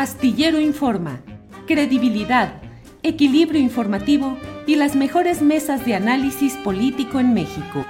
Astillero Informa, credibilidad, equilibrio informativo y las mejores mesas de análisis político en México.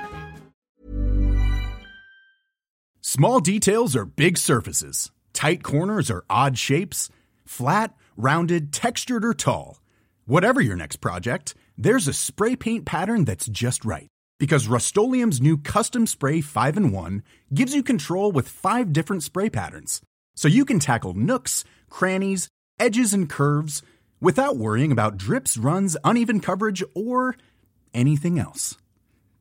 Small details are big surfaces. Tight corners are odd shapes. Flat, rounded, textured, or tall. Whatever your next project, there's a spray paint pattern that's just right. Because Rust new Custom Spray 5 in 1 gives you control with five different spray patterns. So you can tackle nooks, crannies, edges, and curves without worrying about drips, runs, uneven coverage, or anything else.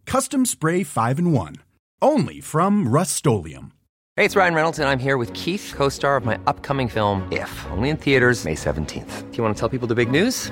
Custom Spray 5 in 1. Only from Rust Hey, it's Ryan Reynolds, and I'm here with Keith, co star of my upcoming film, If, only in theaters, May 17th. Do you want to tell people the big news?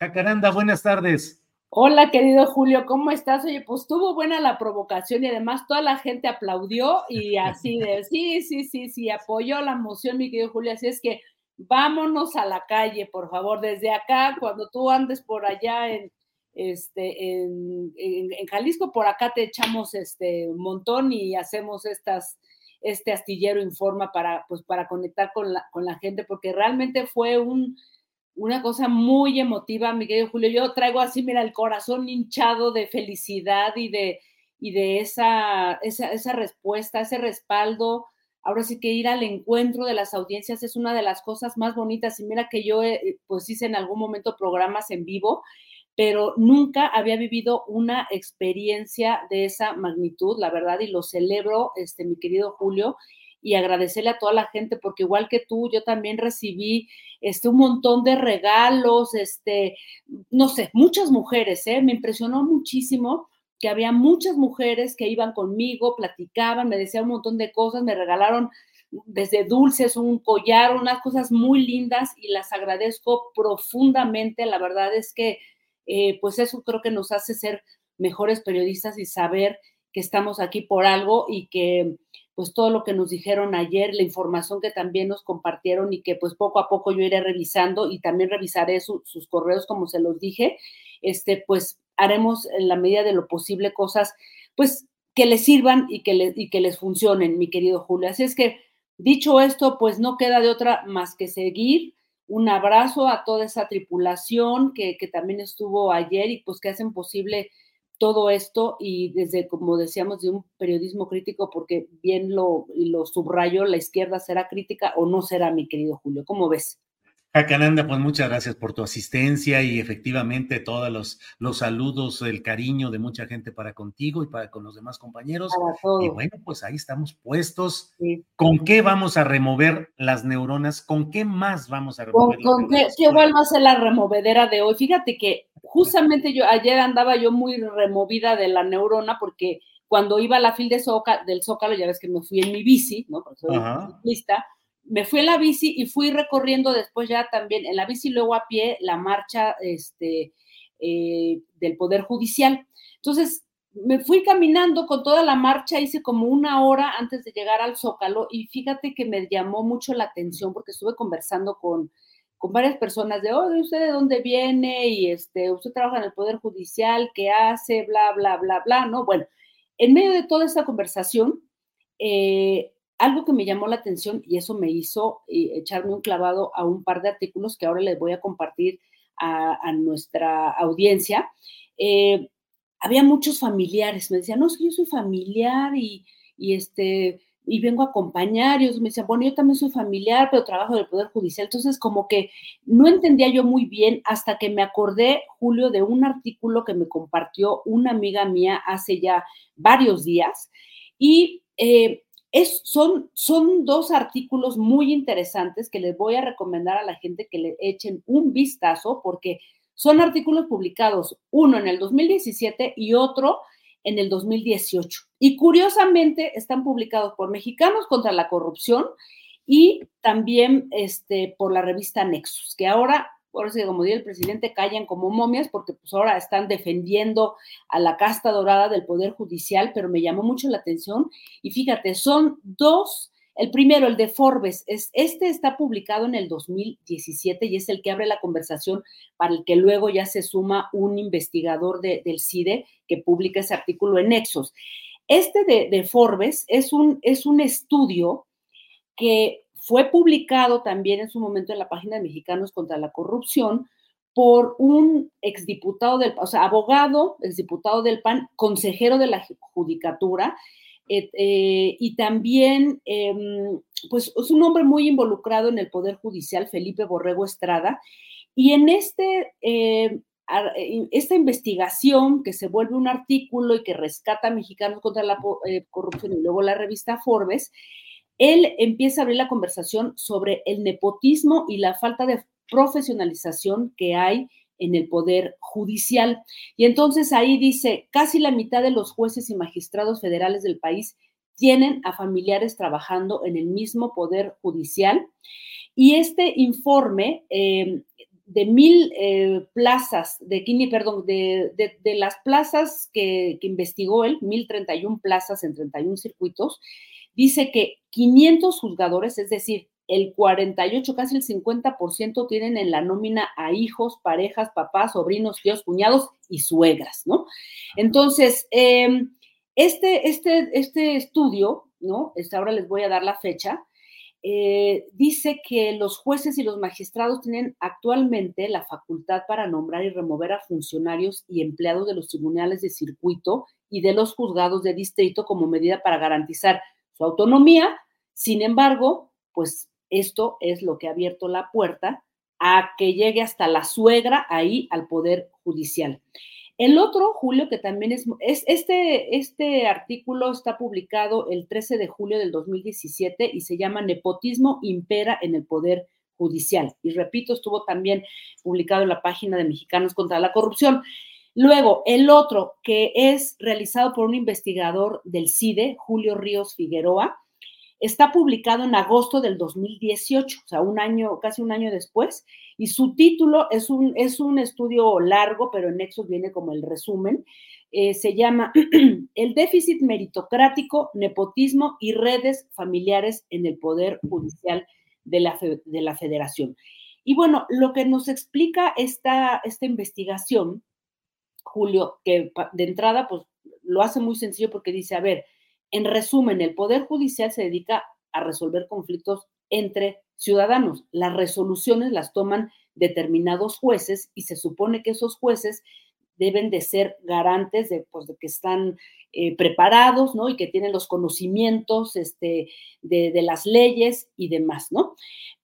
Jacaranda, buenas tardes. Hola, querido Julio, ¿cómo estás? Oye, pues tuvo buena la provocación y además toda la gente aplaudió y así de, sí, sí, sí, sí, apoyó la moción, mi querido Julio. Así es que vámonos a la calle, por favor, desde acá, cuando tú andes por allá en, este, en, Jalisco, por acá te echamos este montón y hacemos estas, este astillero informa para, pues, para conectar con la, con la gente, porque realmente fue un una cosa muy emotiva, mi querido Julio. Yo traigo así, mira, el corazón hinchado de felicidad y de, y de esa, esa, esa respuesta, ese respaldo. Ahora sí que ir al encuentro de las audiencias es una de las cosas más bonitas. Y mira que yo, eh, pues hice en algún momento programas en vivo, pero nunca había vivido una experiencia de esa magnitud, la verdad, y lo celebro, este, mi querido Julio y agradecerle a toda la gente, porque igual que tú, yo también recibí este, un montón de regalos, este, no sé, muchas mujeres, ¿eh? me impresionó muchísimo que había muchas mujeres que iban conmigo, platicaban, me decían un montón de cosas, me regalaron desde dulces, un collar, unas cosas muy lindas y las agradezco profundamente. La verdad es que, eh, pues eso creo que nos hace ser mejores periodistas y saber que estamos aquí por algo y que pues todo lo que nos dijeron ayer, la información que también nos compartieron y que pues poco a poco yo iré revisando y también revisaré sus correos como se los dije, este pues haremos en la medida de lo posible cosas pues que les sirvan y que, y que les funcionen, mi querido Julio. Así es que dicho esto, pues no queda de otra más que seguir. Un abrazo a toda esa tripulación que, que también estuvo ayer y pues que hacen posible todo esto y desde, como decíamos, de un periodismo crítico, porque bien lo, lo subrayo, la izquierda será crítica o no será, mi querido Julio. ¿Cómo ves? Jacananda, pues muchas gracias por tu asistencia y efectivamente todos los, los saludos, el cariño de mucha gente para contigo y para con los demás compañeros. Y bueno, pues ahí estamos puestos. ¿Con qué vamos a remover las neuronas? ¿Con qué más vamos a remover ¿Con, qué, qué vuelva a ser la removedera de hoy? Fíjate que justamente yo ayer andaba yo muy removida de la neurona porque cuando iba a la fila de del Zócalo, ya ves que me fui en mi bici, ¿no? Porque soy ciclista me fui en la bici y fui recorriendo después ya también en la bici y luego a pie la marcha este, eh, del Poder Judicial. Entonces, me fui caminando con toda la marcha, hice como una hora antes de llegar al Zócalo y fíjate que me llamó mucho la atención porque estuve conversando con, con varias personas de, oh, ¿usted de dónde viene? Y este, usted trabaja en el Poder Judicial, ¿qué hace? Bla, bla, bla, bla, ¿no? Bueno, en medio de toda esta conversación, eh, algo que me llamó la atención y eso me hizo eh, echarme un clavado a un par de artículos que ahora les voy a compartir a, nuestra audiencia. Eh, había muchos familiares, me decían, no, es que yo soy familiar y, y este, y vengo a acompañar, y ellos me decían, bueno, yo también soy familiar, pero trabajo en el Poder Judicial, entonces como que no entendía yo muy bien hasta que me acordé, Julio, de un artículo que me compartió una amiga mía hace ya varios días, y eh, es, son, son dos artículos muy interesantes que les voy a recomendar a la gente que le echen un vistazo, porque son artículos publicados, uno en el 2017 y otro en el 2018. Y curiosamente están publicados por Mexicanos contra la Corrupción y también este, por la revista Nexus, que ahora, por eso como dice el presidente, callan como momias porque pues ahora están defendiendo a la casta dorada del Poder Judicial, pero me llamó mucho la atención. Y fíjate, son dos el primero, el de Forbes, es, este está publicado en el 2017 y es el que abre la conversación para el que luego ya se suma un investigador del CIDE que publica ese artículo en Nexos. Este de, Forbes es un, es un estudio que fue publicado también en su momento en la página de Mexicanos contra la Corrupción por un exdiputado del, o sea, abogado, exdiputado del PAN, consejero de la Judicatura, eh, y también, em, pues es un hombre muy involucrado en el Poder Judicial, Felipe Borrego Estrada, y en este, em, esta investigación que se vuelve un artículo y que rescata a mexicanos contra la eh, corrupción y luego la revista Forbes, él empieza a abrir la conversación sobre el nepotismo y la falta de profesionalización que hay en el Poder Judicial. Y entonces ahí dice, casi la mitad de los jueces y magistrados federales del país tienen a familiares trabajando en el mismo Poder Judicial. Y este informe eh, de mil eh, plazas, de, perdón, de, de, las plazas que, que, investigó él, 1031 plazas en 31 circuitos, dice que 500 juzgadores, es decir, el 48, casi el 50% tienen en la nómina a hijos, parejas, papás, sobrinos, tíos, cuñados y suegras, ¿no? Entonces, em, este, este, este estudio, ¿no? Este, ahora les voy a dar la fecha, eh, dice que los jueces y los magistrados tienen actualmente la facultad para nombrar y remover a funcionarios y empleados de los tribunales de circuito y de los juzgados de distrito como medida para garantizar su autonomía. Sin embargo, pues esto es lo que ha abierto la puerta a que llegue hasta la suegra ahí al Poder Judicial. El otro, Julio, que también es, es, este, este artículo está publicado el 13 de julio del 2017 y se llama Nepotismo impera en el Poder Judicial. Y repito, estuvo también publicado en la página de Mexicanos contra la Corrupción. Luego, el otro, que es realizado por un investigador del CIDE, Julio Ríos Figueroa, Está publicado en agosto del 2018, o sea, un año, casi un año después, y su título es un, es un estudio largo, pero en Nexos viene como el resumen. Eh, se llama El déficit meritocrático, nepotismo y redes familiares en el Poder Judicial de la, de la Federación. Y bueno, lo que nos explica esta, esta investigación, Julio, que de entrada, pues lo hace muy sencillo porque dice, a ver, en resumen, el Poder Judicial se dedica a resolver conflictos entre ciudadanos. Las resoluciones las toman determinados jueces y se supone que esos jueces deben de ser garantes de, pues, que están eh, preparados, ¿no? Y que tienen los conocimientos este, de, las leyes y demás, ¿no?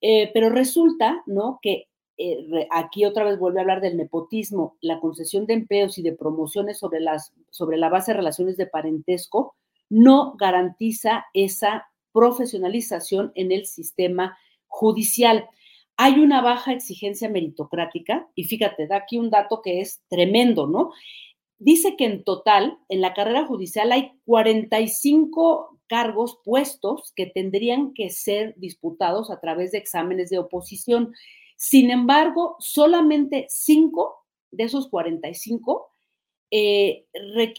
Eh, pero resulta, ¿no? Que eh, aquí otra vez vuelve a hablar del nepotismo, la concesión de empleos y de promociones sobre, las, sobre la base de relaciones de parentesco, no garantiza esa profesionalización en el sistema judicial. Hay una baja exigencia meritocrática y fíjate, da aquí un dato que es tremendo, ¿no? Dice que en total, en la carrera judicial hay 45 cargos puestos que tendrían que ser disputados a través de exámenes de oposición. Sin embargo, solamente 5 de esos 45 eh,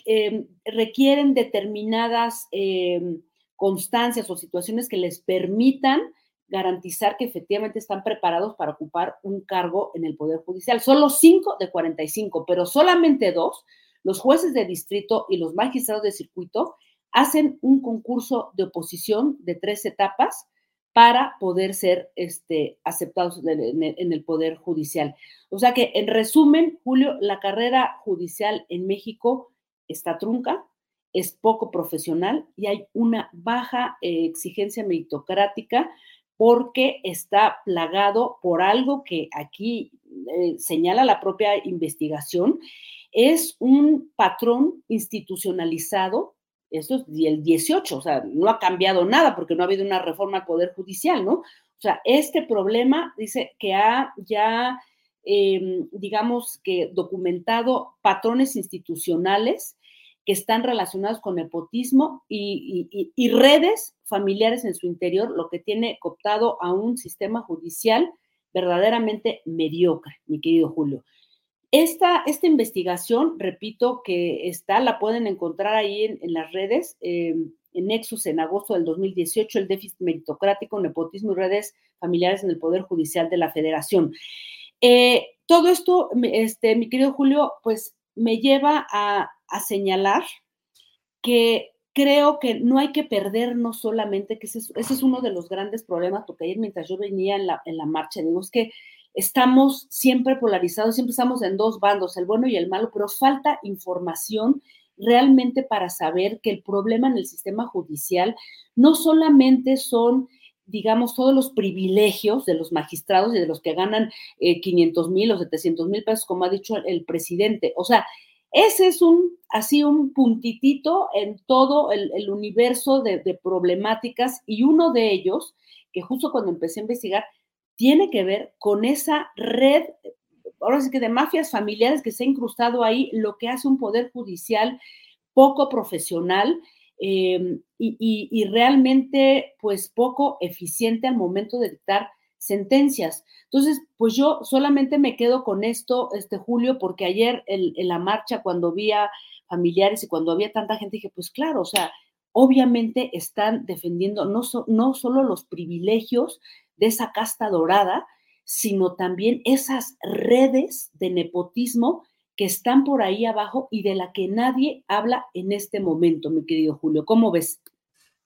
em, requieren determinadas em, constancias o situaciones que les permitan garantizar que efectivamente están preparados para ocupar un cargo en el Poder Judicial. Solo 5 de 45, pero solamente dos, los jueces de distrito y los magistrados de circuito, hacen un concurso de oposición de tres etapas para poder ser este, aceptados en el, Poder Judicial. O sea que, en resumen, Julio, la carrera judicial en México está trunca, es poco profesional y hay una baja eh, exigencia meritocrática porque está plagado por algo que aquí eh, señala la propia investigación, es un patrón institucionalizado esto es el 18, o sea, no ha cambiado nada porque no ha habido una reforma al Poder Judicial, ¿no? O sea, este problema dice que ha ya, em, digamos que documentado patrones institucionales que están relacionados con nepotismo y, y, redes familiares en su interior, lo que tiene cooptado a un sistema judicial verdaderamente mediocre, mi querido Julio. Esta, esta investigación, repito, que está, la pueden encontrar ahí en, las redes, eh, en Nexus en agosto del 2018, el déficit meritocrático, nepotismo y redes familiares en el Poder Judicial de la Federación. Eh, todo esto, este, mi querido Julio, pues me lleva a, señalar que creo que no hay que perdernos solamente, que ese es, uno de los grandes problemas, porque ayer mientras yo venía en la, en la marcha, digo, es que estamos siempre polarizados, siempre estamos en dos bandos, el bueno y el malo, pero falta información realmente para saber que el problema en el sistema judicial no solamente son digamos, todos los privilegios de los magistrados y de los que ganan 500 eh, mil o 700 mil pesos, como ha dicho el presidente. O sea, ese es un, así un puntitito en todo el, universo de, problemáticas y uno de ellos, que justo cuando empecé a investigar, tiene que ver con esa red, ahora sí que de mafias familiares que se ha incrustado ahí, lo que hace un poder judicial poco profesional em, y, realmente pues poco eficiente al momento de dictar sentencias. Entonces, pues yo solamente me quedo con esto, este Julio, porque ayer en, la marcha, cuando vi a familiares y cuando había tanta gente, dije, pues claro, o sea, obviamente están defendiendo no solo los privilegios de esa casta dorada, sino también esas redes de nepotismo que están por ahí abajo y de la que nadie habla en este momento, mi querido Julio. ¿Cómo ves?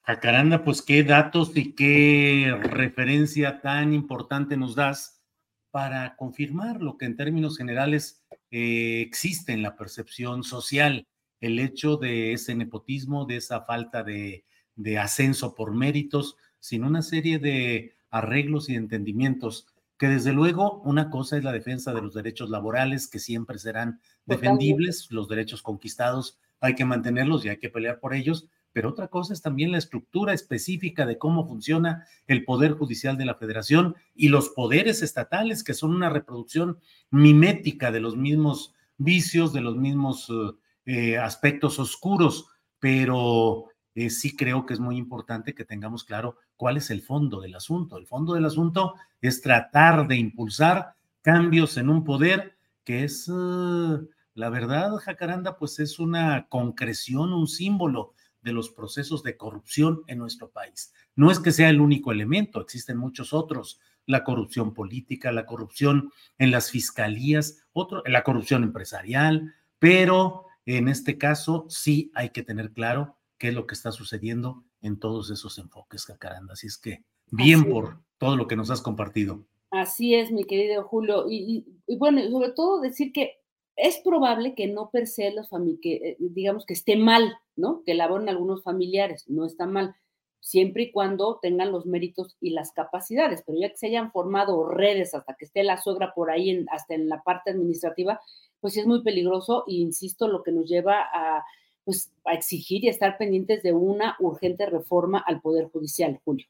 Jacaranda, pues qué datos y qué referencia tan importante nos das para confirmar lo que en términos generales eh, existe en la percepción social, el hecho de ese nepotismo, de esa falta de ascenso por méritos, sin una serie de arreglos y entendimientos, que desde luego una cosa es la defensa de los derechos laborales, que siempre serán defendibles, los derechos conquistados hay que mantenerlos y hay que pelear por ellos, pero otra cosa es también la estructura específica de cómo funciona el Poder Judicial de la Federación y los poderes estatales, que son una reproducción mimética de los mismos vicios, de los mismos eh, aspectos oscuros, pero eh, sí creo que es muy importante que tengamos claro cuál es el fondo del asunto. El fondo del asunto es tratar de impulsar cambios en un poder que es, uh, la verdad, Jacaranda, pues es una concreción, un símbolo de los procesos de corrupción en nuestro país. No es que sea el único elemento, existen muchos otros, la corrupción política, la corrupción en las fiscalías, otro, la corrupción empresarial, pero en este caso sí hay que tener claro qué es lo que está sucediendo en todos esos enfoques, Jacaranda. Así es que bien por todo lo que nos has compartido. Así es, mi querido Julio. Y, bueno, sobre todo decir que es probable que no per se los que eh, digamos que esté mal, ¿no? Que laboren algunos familiares, no está mal, siempre y cuando tengan los méritos y las capacidades, pero ya que se hayan formado redes hasta que esté la suegra por ahí, hasta en la parte administrativa, pues es muy peligroso e insisto, lo que nos lleva a pues a exigir y estar pendientes de una urgente reforma al Poder Judicial, Julio.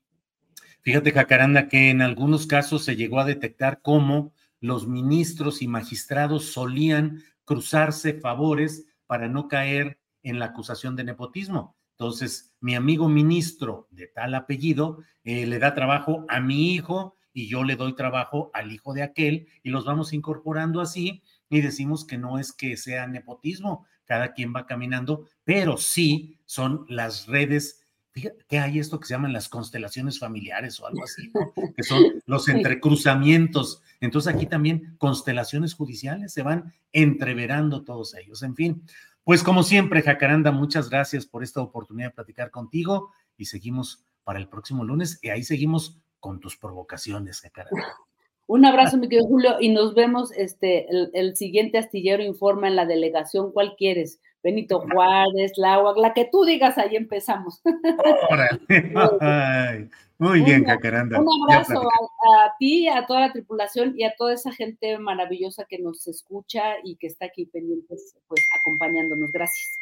Fíjate, Jacaranda, que en algunos casos se llegó a detectar cómo los ministros y magistrados solían cruzarse favores para no caer en la acusación de nepotismo. Entonces, mi amigo ministro de tal apellido eh, le da trabajo a mi hijo y yo le doy trabajo al hijo de aquel y los vamos incorporando así y decimos que no es que sea nepotismo, cada quien va caminando, pero sí son las redes Fíjate que hay esto que se llaman las constelaciones familiares o algo así, ¿no? que son los entrecruzamientos. Entonces aquí también constelaciones judiciales se van entreverando todos ellos. En fin, pues como siempre, Jacaranda, muchas gracias por esta oportunidad de platicar contigo y seguimos para el próximo lunes y ahí seguimos con tus provocaciones, Jacaranda. Un abrazo, mi querido Julio, y nos vemos este, el, siguiente astillero informa en la delegación. ¿Cuál quieres? Benito Juárez, la la que tú digas, ahí empezamos. muy bien, Jacaranda. Un abrazo a, ti, a toda la tripulación y a toda esa gente maravillosa que nos escucha y que está aquí pendientes, pues acompañándonos. Gracias.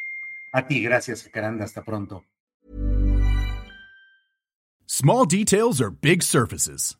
A ti, gracias, Jacaranda. Hasta pronto. Small details are big surfaces.